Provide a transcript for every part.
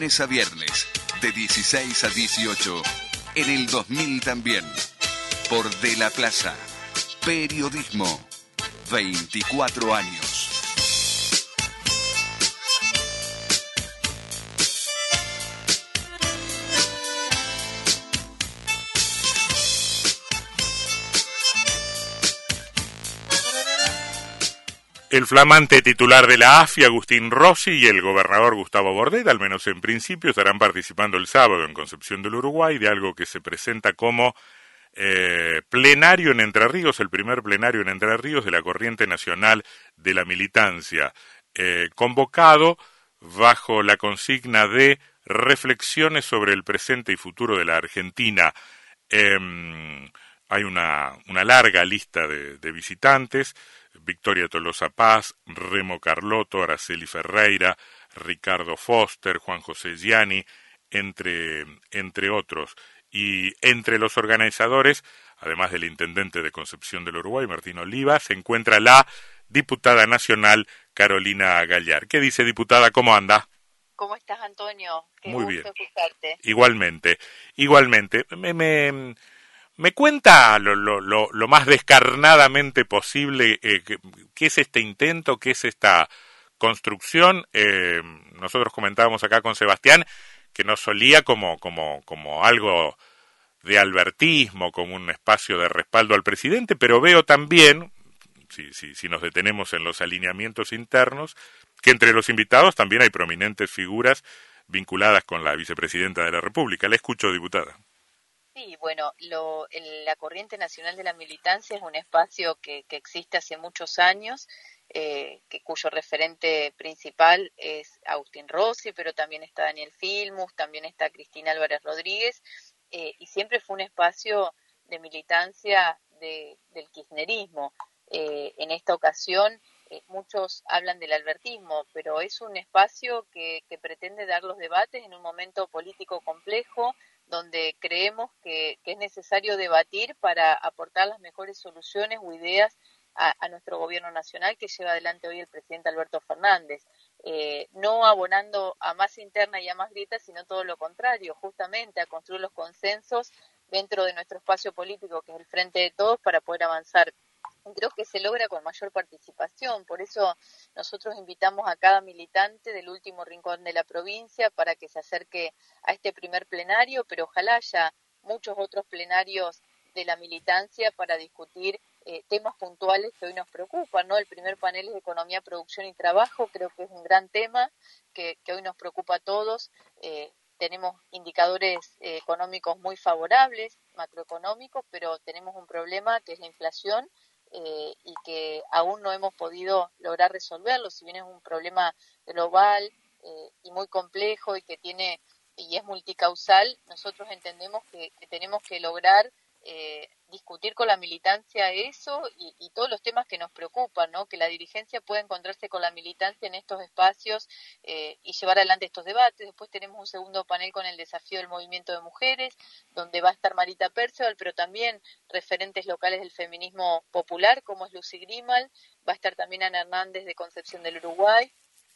lunes a viernes, de 16 a 18, en el 2000 también, por De la Plaza. Periodismo, 24 años. El flamante titular de la AFI, Agustín Rossi, y el gobernador Gustavo Bordet, al menos en principio, estarán participando el sábado en Concepción del Uruguay de algo que se presenta como eh, plenario en Entre Ríos, el primer plenario en Entre Ríos de la Corriente Nacional de la Militancia, eh, convocado bajo la consigna de reflexiones sobre el presente y futuro de la Argentina. Em, hay una, larga lista de visitantes. Victoria Tolosa Paz, Remo Carlotto, Araceli Ferreira, Ricardo Foster, Juan José Gianni, entre, entre otros. Y entre los organizadores, además del intendente de Concepción del Uruguay, Martín Oliva, se encuentra la diputada nacional Carolina Gallar. ¿Qué dice, diputada? ¿Cómo anda? ¿Cómo estás, Antonio? Muy bien. Igualmente, igualmente. Me, me, ¿Me cuenta lo, lo, lo, más descarnadamente posible eh, qué, es este intento, qué es esta construcción? Eh, nosotros comentábamos acá con Sebastián que nos solía como, como, como algo de albertismo, como un espacio de respaldo al presidente, pero veo también, si, si, si nos detenemos en los alineamientos internos, que entre los invitados también hay prominentes figuras vinculadas con la vicepresidenta de la República. La escucho, diputada. Sí, bueno, lo, la Corriente Nacional de la Militancia es un espacio que, que existe hace muchos años, eh, que, cuyo referente principal es Agustín Rossi, pero también está Daniel Filmus, también está Cristina Álvarez Rodríguez, eh, y siempre fue un espacio de militancia de, del kirchnerismo. Eh, en esta ocasión muchos hablan del albertismo, pero es un espacio que, que pretende dar los debates en un momento político complejo, donde creemos que, es necesario debatir para aportar las mejores soluciones o ideas a, nuestro gobierno nacional que lleva adelante hoy el presidente Alberto Fernández. Eh, no abonando a más interna y a más grietas, sino todo lo contrario, justamente a construir los consensos dentro de nuestro espacio político, que es el frente de todos, para poder avanzar creo que se logra con mayor participación. Por eso nosotros invitamos a cada militante del último rincón de la provincia para que se acerque a este primer plenario, pero ojalá haya muchos otros plenarios de la militancia para discutir eh, temas puntuales que hoy nos preocupan, ¿no? El primer panel es economía, producción y trabajo, creo que es un gran tema que, hoy nos preocupa a todos. Eh, tenemos indicadores eh, económicos muy favorables, macroeconómicos, pero tenemos un problema que es la inflación eh, y que aún no hemos podido lograr resolverlo, si bien es un problema global eh, y muy complejo y que tiene y es multicausal, nosotros entendemos que tenemos que lograr eh, discutir con la militancia eso y, todos los temas que nos preocupan, ¿no? Que la dirigencia pueda encontrarse con la militancia en estos espacios eh, y llevar adelante estos debates. Después tenemos un segundo panel con el desafío del movimiento de mujeres, donde va a estar Marita Percival, pero también referentes locales del feminismo popular, como es Lucy Grimal, va a estar también Ana Hernández de Concepción del Uruguay,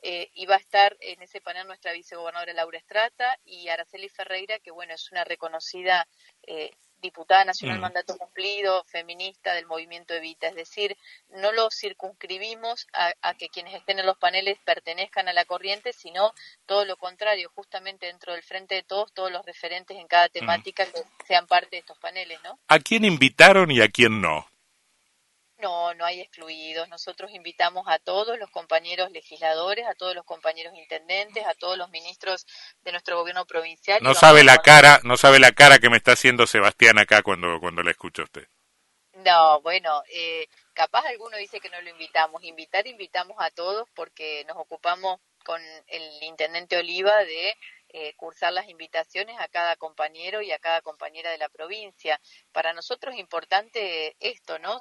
eh, y va a estar en ese panel nuestra vicegobernadora Laura Estrata y Araceli Ferreira, que bueno, es una reconocida eh, diputada nacional mm. mandato cumplido, feminista del movimiento Evita, es decir, no lo circunscribimos a, que quienes estén en los paneles pertenezcan a la corriente, sino todo lo contrario, justamente dentro del frente de todos, todos los referentes en cada mm. temática que sean parte de estos paneles, ¿no? ¿A quién invitaron y a quién no? No, no hay excluidos. Nosotros invitamos a todos los compañeros legisladores, a todos los compañeros intendentes, a todos los ministros de nuestro gobierno provincial. No sabe la cara, no sabe la cara que me está haciendo Sebastián acá cuando cuando la escucha usted. No, bueno, eh, capaz alguno dice que no lo invitamos. Invitar, invitamos a todos porque nos ocupamos con el intendente Oliva de eh, cursar las invitaciones a cada compañero y a cada compañera de la provincia. Para nosotros es importante esto, ¿no?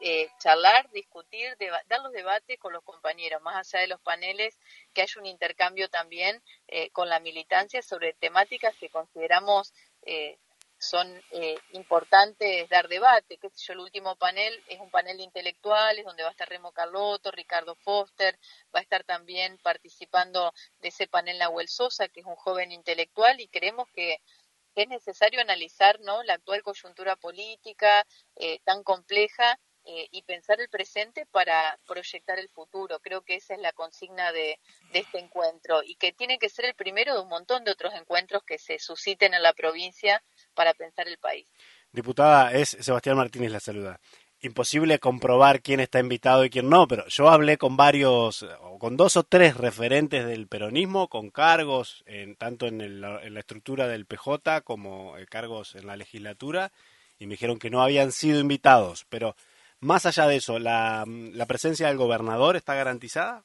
Eh, charlar, discutir, dar los debates con los compañeros, más allá de los paneles, que haya un intercambio también eh, con la militancia sobre temáticas que consideramos eh, son eh, importantes dar debate. que yo, el último panel es un panel de intelectuales donde va a estar Remo Carlotto, Ricardo Foster, va a estar también participando de ese panel Nahuel Sosa, que es un joven intelectual, y creemos que es necesario analizar ¿no? la actual coyuntura política eh, tan compleja eh, y pensar el presente para proyectar el futuro. Creo que esa es la consigna de, de, este encuentro y que tiene que ser el primero de un montón de otros encuentros que se susciten en la provincia para pensar el país. Diputada, es Sebastián Martínez la saluda. Imposible comprobar quién está invitado y quién no, pero yo hablé con varios, con dos o tres referentes del peronismo, con cargos en, tanto en, el, en la estructura del PJ como eh, cargos en la legislatura, y me dijeron que no habían sido invitados, pero más allá de eso, ¿la, la presencia del gobernador está garantizada?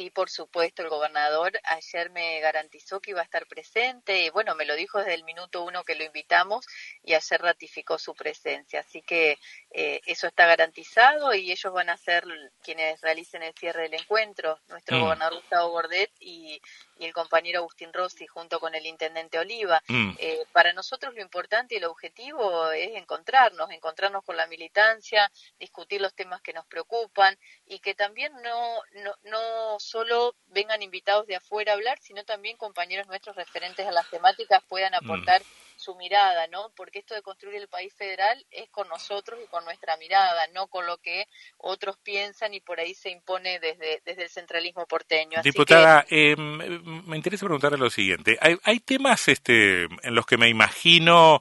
Sí, por supuesto, el gobernador ayer me garantizó que iba a estar presente y bueno, me lo dijo desde el minuto uno que lo invitamos y ayer ratificó su presencia. Así que eh, eso está garantizado y ellos van a ser quienes realicen el cierre del encuentro, nuestro mm. gobernador Gustavo Bordet y, y, el compañero Agustín Rossi junto con el intendente Oliva. Mm. Eh, para nosotros lo importante y el objetivo es encontrarnos, encontrarnos con la militancia, discutir los temas que nos preocupan y que también no, no, no solo vengan invitados de afuera a hablar, sino también compañeros nuestros referentes a las temáticas puedan mm. aportar su mirada, ¿no? Porque esto de construir el país federal es con nosotros y con nuestra mirada, no con lo que otros piensan y por ahí se impone desde, desde el centralismo porteño. Diputada, eh, me interesa preguntarle lo siguiente. Hay, hay temas este, en los que me imagino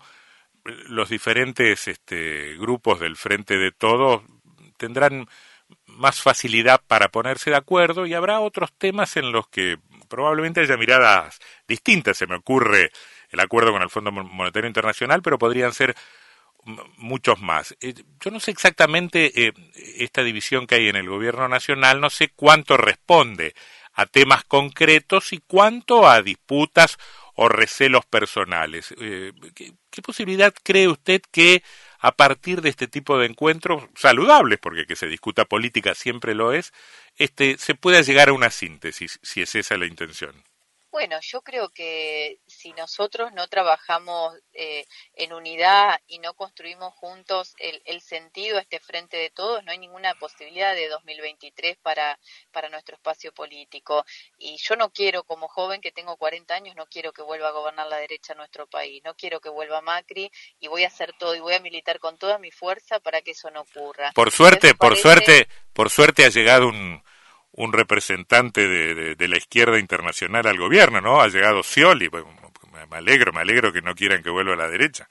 los diferentes este, grupos del Frente de Todos tendrán más facilidad para ponerse de acuerdo y habrá otros temas en los que probablemente haya miradas distintas. Se me ocurre el acuerdo con el Fondo Monetario Internacional, pero podrían ser muchos más. Eh, yo no sé exactamente eh, esta división que hay en el gobierno nacional, no sé cuánto responde a temas concretos y cuánto a disputas o recelos personales. Eh, ¿qué, posibilidad cree usted que a partir de este tipo de encuentros saludables, porque que se discuta política siempre lo es, este, se pueda llegar a una síntesis, si es esa la intención. Bueno, yo creo que si nosotros no trabajamos eh, en unidad y no construimos juntos el, el, sentido, este frente de todos, no hay ninguna posibilidad de 2023 para, para nuestro espacio político. Y yo no quiero, como joven que tengo 40 años, no quiero que vuelva a gobernar la derecha nuestro país, no quiero que vuelva Macri y voy a hacer todo y voy a militar con toda mi fuerza para que eso no ocurra. Por suerte, por suerte, por suerte ha llegado un un representante de, de, la izquierda internacional al gobierno, ¿no? Ha llegado Scioli, me alegro, me alegro que no quieran que vuelva a la derecha.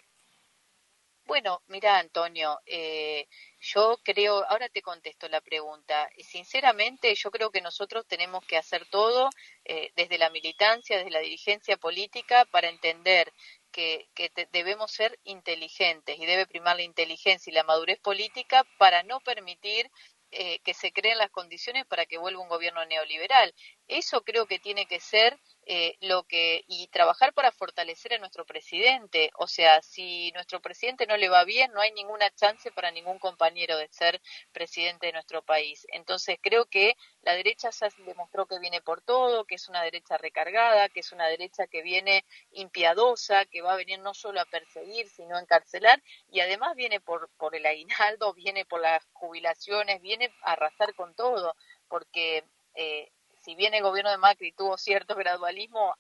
Bueno, mira, Antonio, eh, yo creo, ahora te contesto la pregunta. Sinceramente, yo creo que nosotros tenemos que hacer todo eh, desde la militancia, desde la dirigencia política, para entender que, que debemos ser inteligentes y debe primar la inteligencia y la madurez política para no permitir eh, que se creen las condiciones para que vuelva un gobierno neoliberal. Eso creo que tiene que ser eh, lo que y trabajar para fortalecer a nuestro presidente. O sea, si nuestro presidente no le va bien, no hay ninguna chance para ningún compañero de ser presidente de nuestro país. Entonces creo que la derecha ya demostró que viene por todo, que es una derecha recargada, que es una derecha que viene impiadosa, que va a venir no solo a perseguir, sino a encarcelar, y además viene por, por el aguinaldo, viene por las jubilaciones, viene a arrasar con todo, porque eh, si bien el gobierno de Macri tuvo cierto gradualismo,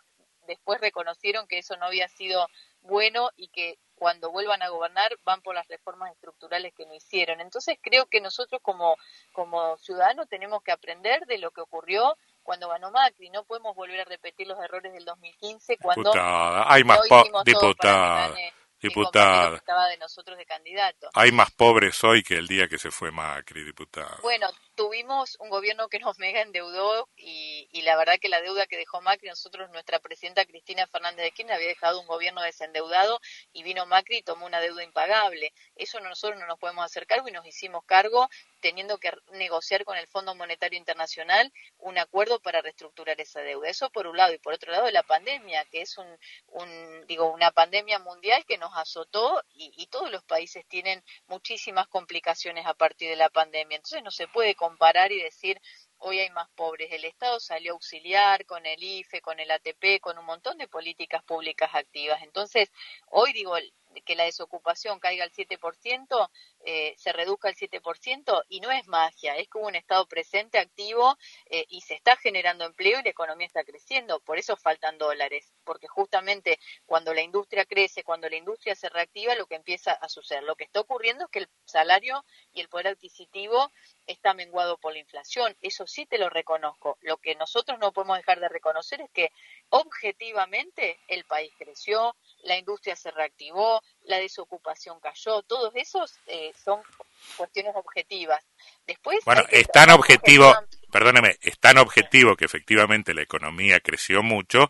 después reconocieron que eso no había sido bueno y que cuando vuelvan a gobernar van por las reformas estructurales que no hicieron. Entonces creo que nosotros como, como ciudadanos tenemos que aprender de lo que ocurrió cuando ganó Macri. No podemos volver a repetir los errores del 2015 cuando hay más diputada, diputada. Estaba de nosotros de candidato. Hay más pobres hoy que el día que se fue Macri, diputada. Bueno, tuvimos un gobierno que nos mega endeudó y, y, la verdad que la deuda que dejó Macri, nosotros, nuestra presidenta Cristina Fernández de Kirchner había dejado un gobierno desendeudado y vino Macri y tomó una deuda impagable. Eso nosotros no nos podemos hacer cargo y nos hicimos cargo teniendo que negociar con el Fondo Monetario Internacional un acuerdo para reestructurar esa deuda. Eso por un lado y por otro lado la pandemia, que es un, un digo una pandemia mundial que nos azotó y, y todos los países tienen muchísimas complicaciones a partir de la pandemia. Entonces no se puede comparar y decir hoy hay más pobres. El Estado salió a auxiliar con el IFE, con el ATP, con un montón de políticas públicas activas. Entonces, hoy digo, que la desocupación caiga al 7%, eh, se reduzca al 7%, y no es magia, es como un Estado presente, activo, eh, y se está generando empleo y la economía está creciendo. Por eso faltan dólares, porque justamente cuando la industria crece, cuando la industria se reactiva, lo que empieza a suceder. Lo que está ocurriendo es que el salario y el poder adquisitivo está menguado por la inflación. Eso sí te lo reconozco. Lo que nosotros no podemos dejar de reconocer es que objetivamente el país creció, la industria se reactivó, la desocupación cayó, todos esos eh, son cuestiones objetivas. Después bueno, es tan objetivo, perdóneme, es tan objetivo que efectivamente la economía creció mucho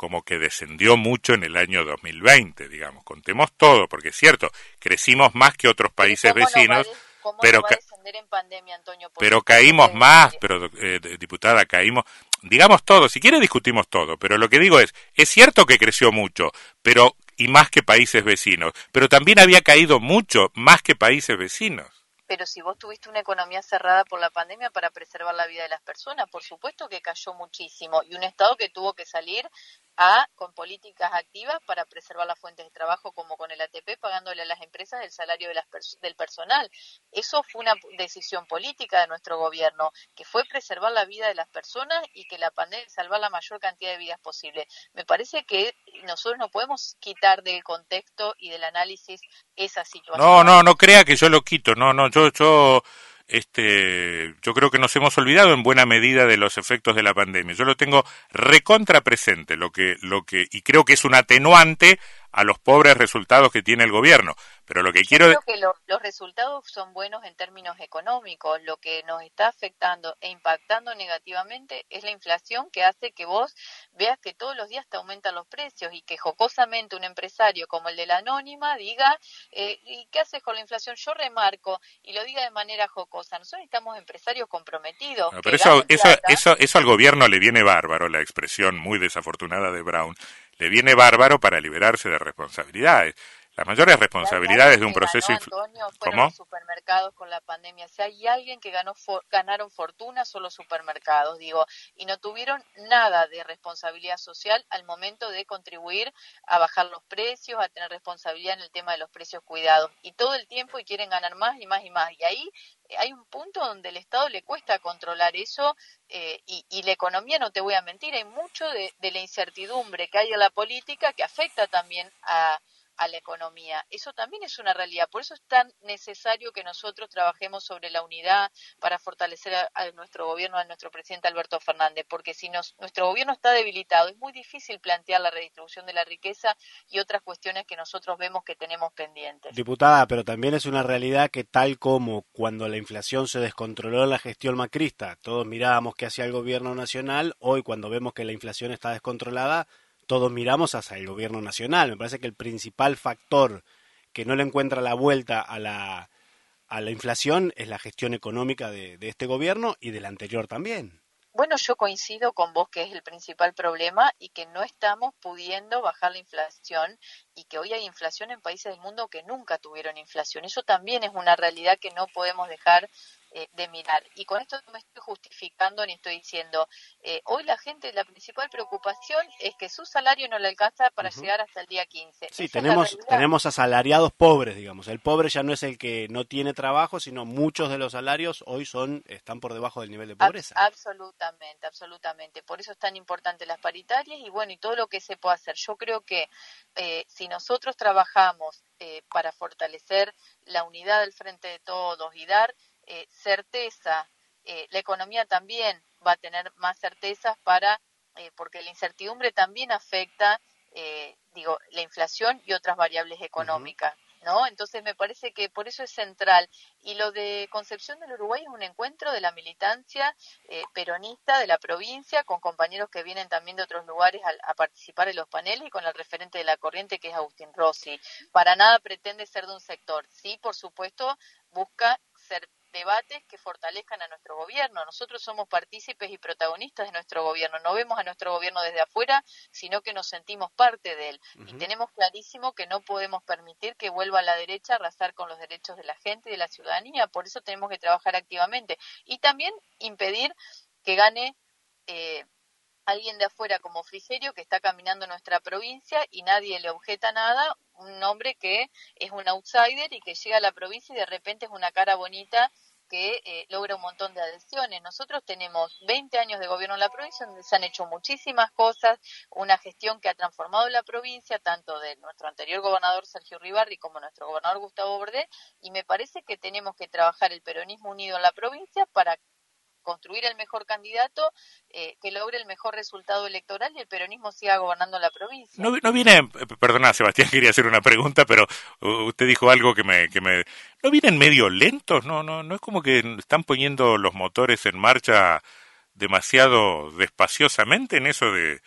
como que descendió mucho en el año 2020, digamos. Contemos todo, porque es cierto, crecimos más que otros países vecinos, pero, en pandemia, Antonio, pero caímos más, pero eh, diputada, caímos, digamos todo, si quiere discutimos todo, pero lo que digo es, es cierto que creció mucho, pero y más que países vecinos, pero también había caído mucho más que países vecinos. Pero si vos tuviste una economía cerrada por la pandemia para preservar la vida de las personas, por supuesto que cayó muchísimo y un Estado que tuvo que salir a con políticas activas para preservar las fuentes de trabajo como con el ATP pagándole a las empresas el salario de las del personal. Eso fue una decisión política de nuestro gobierno, que fue preservar la vida de las personas y que la pandemia salvar la mayor cantidad de vidas posible. Me parece que nosotros no podemos quitar del contexto y del análisis esa situación. No, no, no crea que yo lo quito. No, no, yo yo este, yo creo que nos hemos olvidado en buena medida de los efectos de la pandemia. Yo lo tengo recontra presente, lo que, lo que, y creo que es un atenuante a los pobres resultados que tiene el gobierno. Pero lo que quiero... Creo que los resultados son buenos en términos económicos. Lo que nos está afectando e impactando negativamente es la inflación que hace que vos veas que todos los días te aumentan los precios y que jocosamente un empresario como el de la anónima diga, eh, ¿y qué haces con la inflación? Yo remarco y lo diga de manera jocosa. Nosotros necesitamos empresarios comprometidos. pero eso, eso, eso, eso al gobierno le viene bárbaro, la expresión muy desafortunada de Brown le viene bárbaro para liberarse de responsabilidades. Las mayores responsabilidades de un proceso ¿Cómo? los supermercados con la pandemia. Si hay alguien que ganó ganaron fortuna son los supermercados, digo, y no tuvieron nada de responsabilidad social al momento de contribuir a bajar los precios, a tener responsabilidad en el tema de los precios cuidados. Y todo el tiempo y quieren ganar más y más y más. Y ahí eh, hay un punto donde el Estado le cuesta controlar eso eh, y, la economía, no te voy a mentir, hay mucho de, de la incertidumbre que hay en la política que afecta también a a la economía. Eso también es una realidad. Por eso es tan necesario que nosotros trabajemos sobre la unidad para fortalecer a, nuestro gobierno, a nuestro presidente Alberto Fernández, porque si nos, nuestro gobierno está debilitado, es muy difícil plantear la redistribución de la riqueza y otras cuestiones que nosotros vemos que tenemos pendientes. Diputada, pero también es una realidad que tal como cuando la inflación se descontroló en la gestión macrista, todos mirábamos qué hacía el gobierno nacional, hoy cuando vemos que la inflación está descontrolada, todos miramos hacia el gobierno nacional. Me parece que el principal factor que no le encuentra la vuelta a la, a la inflación es la gestión económica de, de este gobierno y del anterior también. Bueno, yo coincido con vos que es el principal problema y que no estamos pudiendo bajar la inflación y que hoy hay inflación en países del mundo que nunca tuvieron inflación. Eso también es una realidad que no podemos dejar eh, de mirar. Y con esto no me estoy justificando ni estoy diciendo, eh, hoy la gente, la principal preocupación es que su salario no le alcanza para llegar hasta el día 15. Sí, tenemos, tenemos asalariados pobres, digamos. El pobre ya no es el que no tiene trabajo, sino muchos de los salarios hoy son están por debajo del nivel de pobreza. absolutamente, absolutamente. Por eso es tan importante las paritarias y bueno, y todo lo que se puede hacer. Yo creo que eh, si nosotros trabajamos para fortalecer la unidad del frente de todos y dar eh, certeza, eh, la economía también va a tener más certezas para, eh, porque la incertidumbre también afecta, digo, la inflación y otras variables económicas. ¿No? Entonces me parece que por eso es central. Y lo de Concepción del Uruguay es un encuentro de la militancia peronista de la provincia, con compañeros que vienen también de otros lugares a, a, participar en los paneles y con el referente de la corriente que es Agustín Rossi. Para nada pretende ser de un sector. Sí, por supuesto, busca ser debates que fortalezcan a nuestro gobierno. Nosotros somos partícipes y protagonistas de nuestro gobierno. No vemos a nuestro gobierno desde afuera, sino que nos sentimos parte de él. Y tenemos clarísimo que no podemos permitir que vuelva a la derecha a arrasar con los derechos de la gente y de la ciudadanía. Por eso tenemos que trabajar activamente. Y también impedir que gane. Eh, alguien de afuera como Frigerio que está caminando en nuestra provincia y nadie le objeta nada, un hombre que es un outsider y que llega a la provincia y de repente es una cara bonita que eh, logra un montón de adhesiones. Nosotros tenemos 20 años de gobierno en la provincia donde se han hecho muchísimas cosas, una gestión que ha transformado la provincia, tanto de nuestro anterior gobernador Sergio Ribarri como nuestro gobernador Gustavo Bordet, y me parece que tenemos que trabajar el peronismo unido en la provincia para construir el mejor candidato eh, que logre el mejor resultado electoral y el peronismo siga gobernando la provincia. No, no viene, perdona Sebastián, quería hacer una pregunta, pero usted dijo algo que me, que me, no vienen medio lentos, no, no, no es como que están poniendo los motores en marcha demasiado despaciosamente en eso de,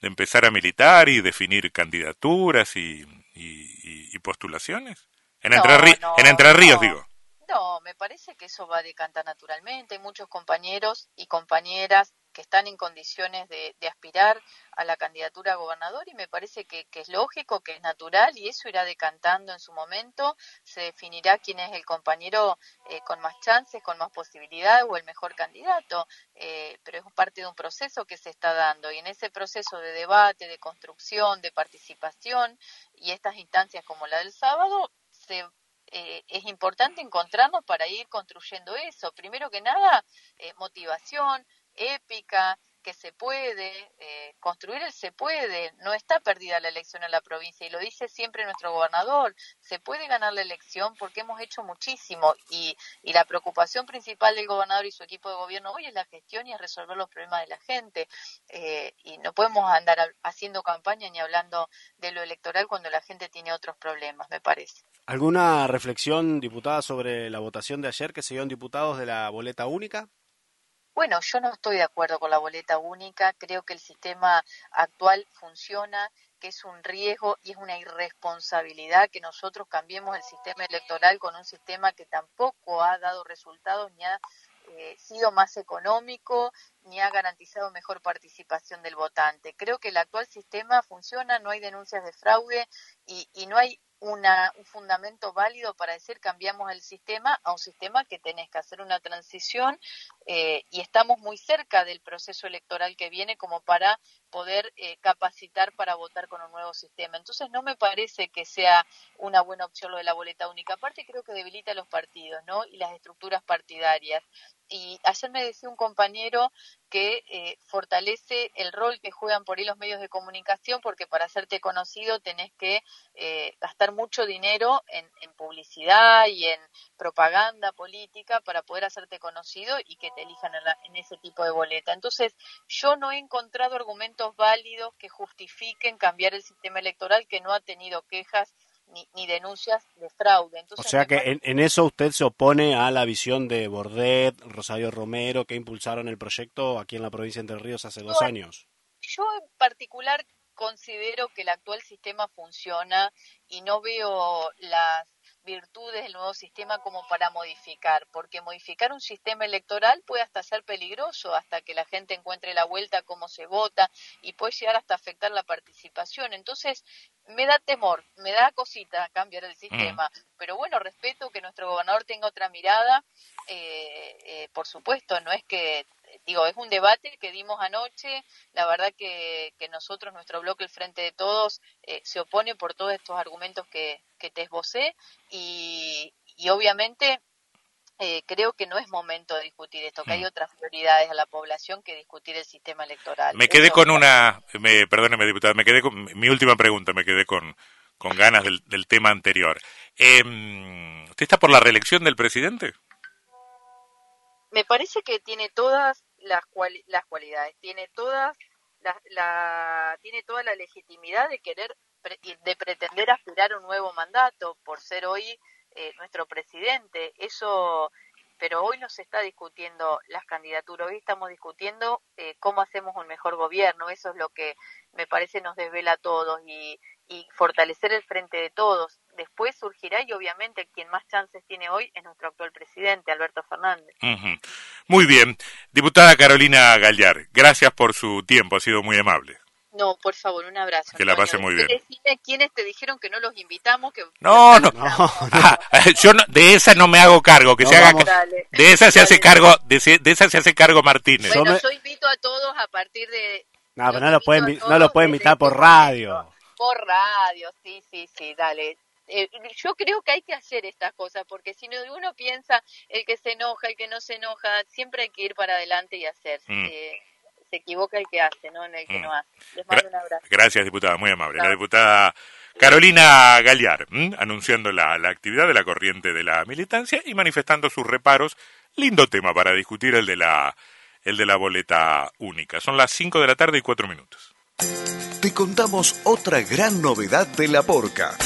empezar a militar y definir candidaturas y, y, postulaciones. En, entre, en Entre Ríos, digo. No, me parece que eso va a decantar naturalmente. Hay muchos compañeros y compañeras que están en condiciones de, aspirar a la candidatura a gobernador y me parece que, es lógico, que es natural y eso irá decantando en su momento. Se definirá quién es el compañero eh, con más chances, con más posibilidades o el mejor candidato. Eh, pero es parte de un proceso que se está dando y en ese proceso de debate, de construcción, de participación y estas instancias como la del sábado se eh, es importante encontrarnos para ir construyendo eso. Primero que nada, eh, motivación, épica, que se puede, eh, construir el se puede, no está perdida la elección en la provincia y lo dice siempre nuestro gobernador, se puede ganar la elección porque hemos hecho muchísimo y, y la preocupación principal del gobernador y su equipo de gobierno hoy es la gestión y es resolver los problemas de la gente eh, y no podemos andar haciendo campaña ni hablando de lo electoral cuando la gente tiene otros problemas, me parece. ¿Alguna reflexión, diputada, sobre la votación de ayer que se dio en diputados de la boleta única? Bueno, yo no estoy de acuerdo con la boleta única, creo que el sistema actual funciona, que es un riesgo y es una irresponsabilidad que nosotros cambiemos el sistema electoral con un sistema que tampoco ha dado resultados ni ha eh, sido más económico ni ha garantizado mejor participación del votante. Creo que el actual sistema funciona, no hay denuncias de fraude y, no hay una, un fundamento válido para decir cambiamos el sistema a un sistema que tenés que hacer una transición eh, y estamos muy cerca del proceso electoral que viene como para poder eh, capacitar para votar con un nuevo sistema. Entonces no me parece que sea una buena opción lo de la boleta única. Aparte creo que debilita los partidos ¿no? y las estructuras partidarias. Y ayer me decía un compañero que eh, fortalece el rol que juegan por ahí los medios de comunicación, porque para hacerte conocido tenés que eh, gastar mucho dinero en, publicidad y en propaganda política para poder hacerte conocido y que te elijan en, en ese tipo de boleta. Entonces, yo no he encontrado argumentos válidos que justifiquen cambiar el sistema electoral que no ha tenido quejas ni, denuncias de fraude. o sea que en, eso usted se opone a la visión de Bordet, Rosario Romero, que impulsaron el proyecto aquí en la provincia de Entre Ríos hace dos años. Yo en particular considero que el actual sistema funciona y no veo las virtudes del nuevo sistema como para modificar, porque modificar un sistema electoral puede hasta ser peligroso, hasta que la gente encuentre la vuelta cómo se vota y puede llegar hasta afectar la participación. Entonces, me da temor, me da cosita cambiar el sistema, mm. pero bueno, respeto que nuestro gobernador tenga otra mirada, eh, eh, por supuesto, no es que digo, es un debate que dimos anoche. La verdad que, que nosotros, nuestro bloque, el Frente de Todos, eh, se opone por todos estos argumentos que, que te esbocé y, y obviamente eh, creo que no es momento de discutir esto, que hay mm. otras prioridades a la población que discutir el sistema electoral. Me quedé con una, me, perdóneme diputada, me quedé con mi última pregunta, me quedé con, con ganas del, del tema anterior. Eh, ¿Usted está por la reelección del presidente? Me parece que tiene todas las, las cualidades, tiene todas la, tiene toda la legitimidad de querer de pretender aspirar un nuevo mandato por ser hoy eh, nuestro presidente. Eso, pero hoy no se está discutiendo las candidaturas, hoy estamos discutiendo eh, cómo hacemos un mejor gobierno. Eso es lo que me parece nos desvela a todos y, y fortalecer el frente de todos. Después surgirá y obviamente quien más chances tiene hoy es nuestro actual presidente, Alberto Fernández. Muy bien. Diputada Carolina Gallar, gracias por su tiempo, ha sido muy amable. No, por favor, un abrazo. Que la pase muy bien. ¿Quiénes te dijeron que no los invitamos? Que no, no, ah, yo de esa no me hago cargo, que se haga de esa se hace cargo, de, de, esa se hace cargo Martínez. Bueno, yo invito a todos a partir de No, pero no lo pueden no lo puede invitar por radio. por radio, sí, sí, sí, dale. Eh, yo creo que hay que hacer estas cosas, porque si no uno piensa el que se enoja, el que no se enoja, siempre hay que ir para adelante y hacer. Mm. Eh, se equivoca el que hace, no en el que mm. no hace. Les mando un abrazo. Gracias, diputada, muy amable. La diputada Carolina Galear, anunciando la, la actividad de la corriente de la militancia y manifestando sus reparos. Lindo tema para discutir el de la, el de la boleta única. Son las 5 de la tarde y 4 minutos. Te contamos otra gran novedad de la Porca.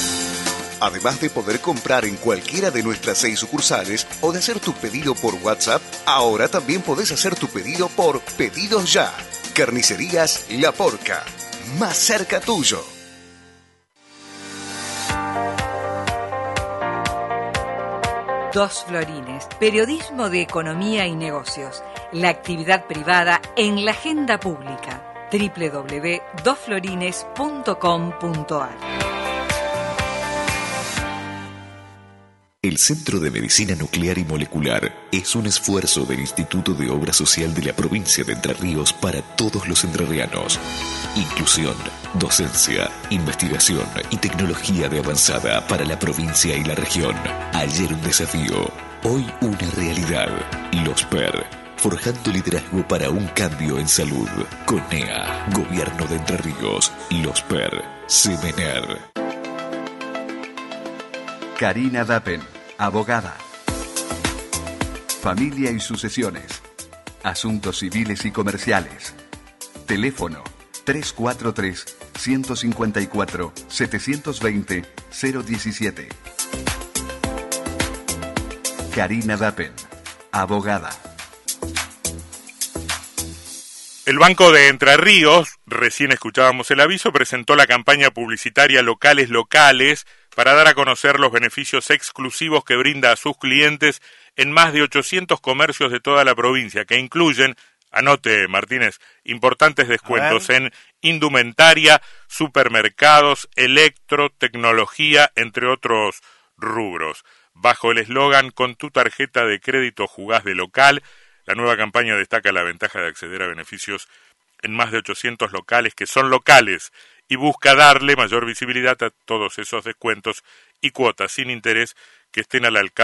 Además de poder comprar en cualquiera de nuestras seis sucursales o de hacer tu pedido por WhatsApp, ahora también podés hacer tu pedido por Pedidos Ya. Carnicerías La Porca. Más cerca tuyo. Dos Florines, periodismo de economía y negocios, la actividad privada en la agenda pública www.dosflorines.com.ar El Centro de Medicina Nuclear y Molecular es un esfuerzo del Instituto de Obra Social de la provincia de Entre Ríos para todos los entrerrianos. Inclusión, docencia, investigación y tecnología de avanzada para la provincia y la región. Ayer un desafío, hoy una realidad. Los PER, forjando liderazgo para un cambio en salud. CONEA, Gobierno de Entre Ríos. Los PER, Semener. Karina Dapen, abogada. Familia y sucesiones. Asuntos civiles y comerciales. Teléfono 343-154-720-017. Karina Dapen, abogada. El Banco de Entre Ríos, recién escuchábamos el aviso, presentó la campaña publicitaria Locales Locales para dar a conocer los beneficios exclusivos que brinda a sus clientes en más de 800 comercios de toda la provincia, que incluyen, anote Martínez, importantes descuentos en indumentaria, supermercados, electro, tecnología, entre otros rubros. Bajo el eslogan Con tu tarjeta de crédito jugás de local, la nueva campaña destaca la ventaja de acceder a beneficios en más de 800 locales que son locales y busca darle mayor visibilidad a todos esos descuentos y cuotas sin interés que estén al alcance